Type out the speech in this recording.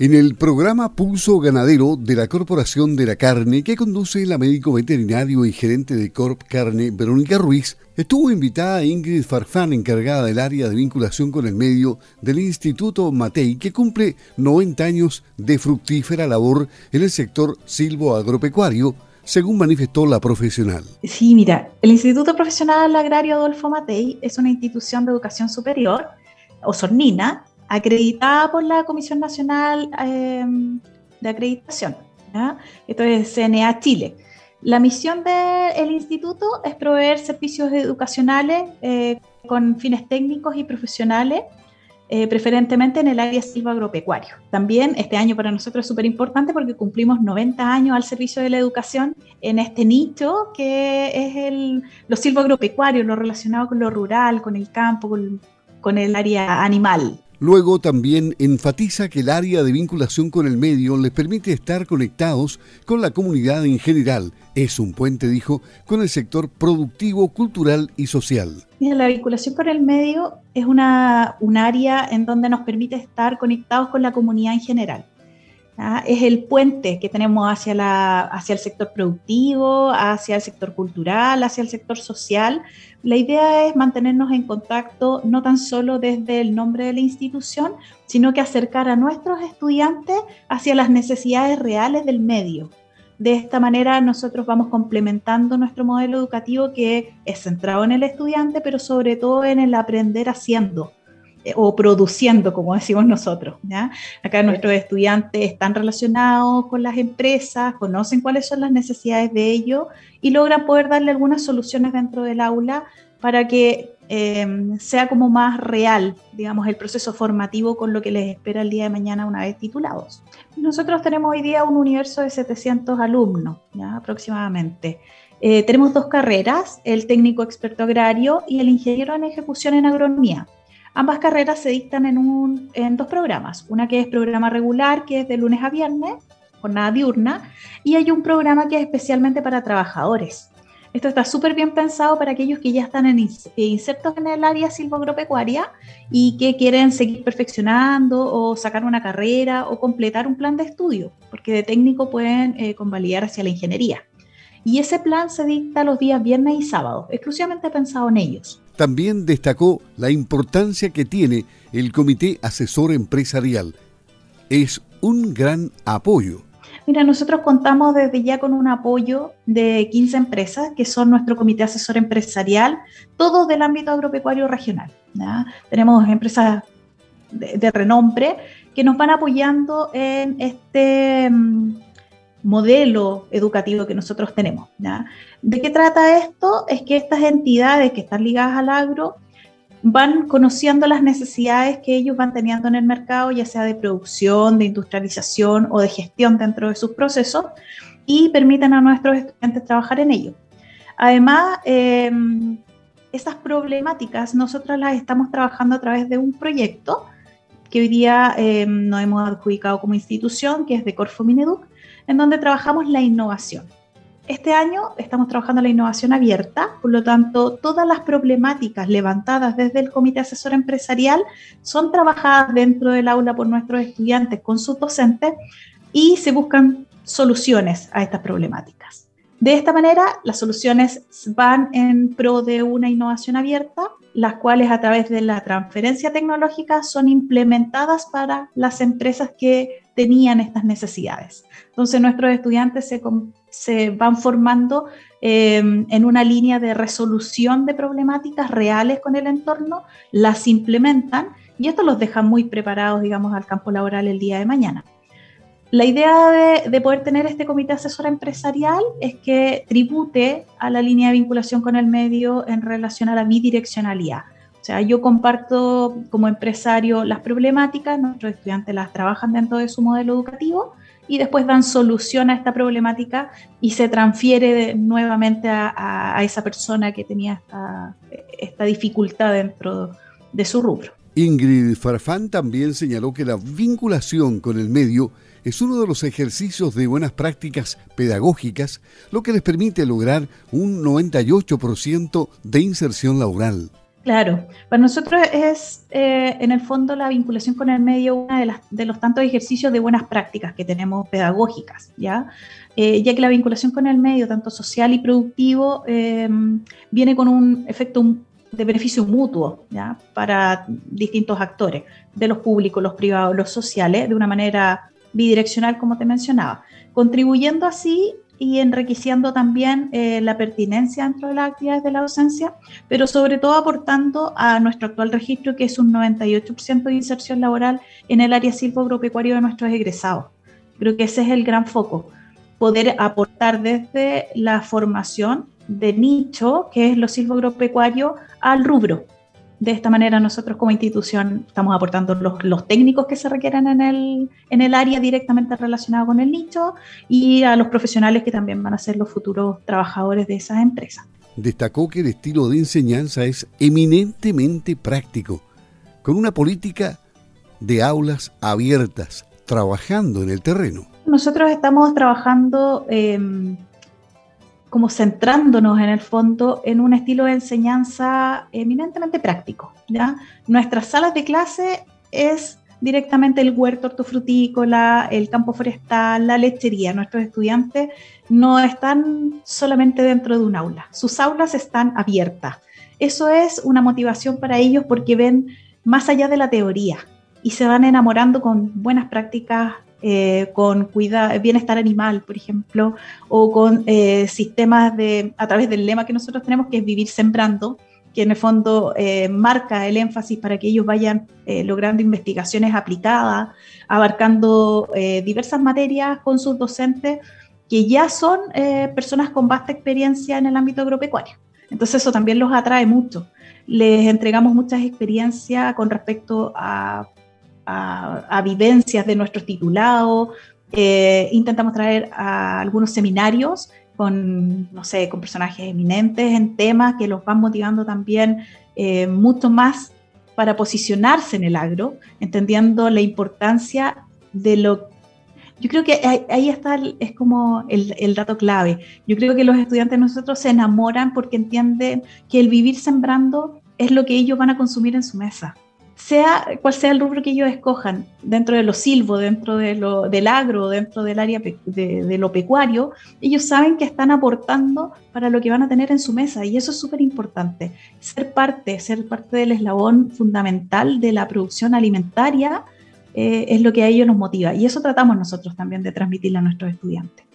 En el programa Pulso Ganadero de la Corporación de la Carne, que conduce la médico veterinario y gerente de Corp Carne, Verónica Ruiz, estuvo invitada Ingrid Farfán, encargada del área de vinculación con el medio del Instituto Matei, que cumple 90 años de fructífera labor en el sector silvo-agropecuario, según manifestó la profesional. Sí, mira, el Instituto Profesional Agrario Adolfo Matei es una institución de educación superior, o SORNINA, acreditada por la Comisión Nacional em, de Acreditación. Es CNA Chile. La misión del instituto es proveer servicios educacionales eh, con fines técnicos y profesionales, eh, preferentemente en el área silvagropecuario. También este año para nosotros es súper importante porque cumplimos 90 años al servicio de la educación en este nicho que es el, lo silvagropecuario, lo relacionado con lo rural, con el campo, con el área animal. Luego también enfatiza que el área de vinculación con el medio les permite estar conectados con la comunidad en general. Es un puente, dijo, con el sector productivo, cultural y social. la vinculación con el medio es una, un área en donde nos permite estar conectados con la comunidad en general. Es el puente que tenemos hacia, la, hacia el sector productivo, hacia el sector cultural, hacia el sector social. La idea es mantenernos en contacto no tan solo desde el nombre de la institución, sino que acercar a nuestros estudiantes hacia las necesidades reales del medio. De esta manera nosotros vamos complementando nuestro modelo educativo que es centrado en el estudiante, pero sobre todo en el aprender haciendo o produciendo, como decimos nosotros. ¿ya? Acá nuestros estudiantes están relacionados con las empresas, conocen cuáles son las necesidades de ellos y logran poder darle algunas soluciones dentro del aula para que em, sea como más real, digamos, el proceso formativo con lo que les espera el día de mañana una vez titulados. Nosotros tenemos hoy día un universo de 700 alumnos, ¿ya? aproximadamente. Eh, tenemos dos carreras, el técnico experto agrario y el ingeniero en ejecución en agronomía. Ambas carreras se dictan en, un, dos programas, una que es programa regular, que es de lunes a viernes, jornada diurna, y hay un programa que es especialmente para trabajadores. Esto está súper bien pensado para aquellos que ya están en, insertos en el área silvoagropecuaria y que quieren seguir perfeccionando o sacar una carrera o completar un plan de estudio, porque de técnico pueden eh, convalidar hacia la ingeniería. Y ese plan se dicta los días viernes y sábados, exclusivamente pensado en ellos. También destacó la importancia que tiene el Comité Asesor Empresarial. Es un gran apoyo. Mira, nosotros contamos desde ya con un apoyo de 15 empresas que son nuestro comité asesor empresarial, todos del ámbito agropecuario regional. Tenemos empresas de, de, renombre que nos van apoyando en este mm, modelo educativo que nosotros tenemos. ¿De qué trata esto? Es que estas entidades que están ligadas al agro van conociendo las necesidades que ellos van teniendo en el mercado, ya sea de producción, de industrialización o de gestión dentro de sus procesos, y permiten a nuestros estudiantes trabajar en ello. Además, em, esas problemáticas nosotros las estamos trabajando a través de un proyecto que hoy día em, nos hemos adjudicado como institución, que es de Corfo Mineduc, en donde trabajamos la innovación. Este año estamos trabajando la innovación abierta, por lo tanto, todas las problemáticas levantadas desde el Comité Asesor Empresarial son trabajadas dentro del aula por nuestros estudiantes con sus docentes y se buscan soluciones a estas problemáticas. De esta manera, las soluciones van en pro de una innovación abierta, las cuales a través de la transferencia tecnológica son implementadas para las empresas que tenían estas necesidades. Entonces nuestros estudiantes se, van formando em, en una línea de resolución de problemáticas reales con el entorno, las implementan y esto los deja muy preparados, digamos, al campo laboral el día de mañana. La idea de, de, poder tener este comité asesor empresarial es que tribute a la línea de vinculación con el medio en relación a la bidireccionalidad. O sea, yo comparto como empresario las problemáticas, nuestros estudiantes las trabajan dentro de su modelo educativo y después dan solución a esta problemática y se transfiere nuevamente a, esa persona que tenía esta dificultad dentro de su rubro. Ingrid Farfán también señaló que la vinculación con el medio es uno de los ejercicios de buenas prácticas pedagógicas, lo que les permite lograr un 98% de inserción laboral. Claro, para nosotros es eh, en el fondo la vinculación con el medio uno de, de, los tantos ejercicios de buenas prácticas que tenemos pedagógicas, ¿ya? Eh, ya que la vinculación con el medio, tanto social y productivo, em, viene con un efecto de beneficio mutuo ¿ya? para distintos actores, de los públicos, los privados, los sociales, de una manera bidireccional, como te mencionaba, contribuyendo así y enriqueciendo también eh, la pertinencia dentro de las actividades de la docencia, pero sobre todo aportando a nuestro actual registro, que es un 98% de inserción laboral en el área silvoagropecuario de nuestros egresados. Creo que ese es el gran foco, poder aportar desde la formación de nicho, que es lo silvoagropecuario, al rubro, de esta manera nosotros como institución estamos aportando los, técnicos que se requieren en el, en el área directamente relacionado con el nicho y a los profesionales que también van a ser los futuros trabajadores de esas empresas. Destacó que el estilo de enseñanza es eminentemente práctico, con una política de aulas abiertas, trabajando en el terreno. Nosotros estamos trabajando eh, como centrándonos en el fondo en un estilo de enseñanza eminentemente práctico. ¿ya? Nuestras salas de clase es directamente el huerto hortofrutícola, el campo forestal, la lechería. Nuestros estudiantes no están solamente dentro de un aula, sus aulas están abiertas. Eso es una motivación para ellos porque ven más allá de la teoría y se van enamorando con buenas prácticas eh, con cuida, bienestar animal, por ejemplo, o con eh, sistemas de, a través del lema que nosotros tenemos, que es vivir sembrando, que en el fondo eh, marca el énfasis para que ellos vayan logrando investigaciones aplicadas, abarcando diversas materias con sus docentes que ya son personas con vasta experiencia en el ámbito agropecuario. Entonces eso también los atrae mucho. Les entregamos muchas experiencias con respecto a a, vivencias de nuestros titulados, eh, intentamos traer a algunos seminarios con, no sé, con personajes eminentes en temas que los van motivando también eh, mucho más para posicionarse en el agro, entendiendo la importancia de lo yo creo que ahí, está, es como el, el, dato clave. Yo creo que los estudiantes nosotros se enamoran porque entienden que el vivir sembrando es lo que ellos van a consumir en su mesa sea cual sea el rubro que ellos escojan, dentro de lo silvo, dentro de lo, del agro, dentro del área de, lo pecuario, ellos saben que están aportando para lo que van a tener en su mesa y eso es súper importante. Ser parte, ser parte del eslabón fundamental de la producción alimentaria eh, es lo que a ellos nos motiva y eso tratamos nosotros también de transmitirle a nuestros estudiantes.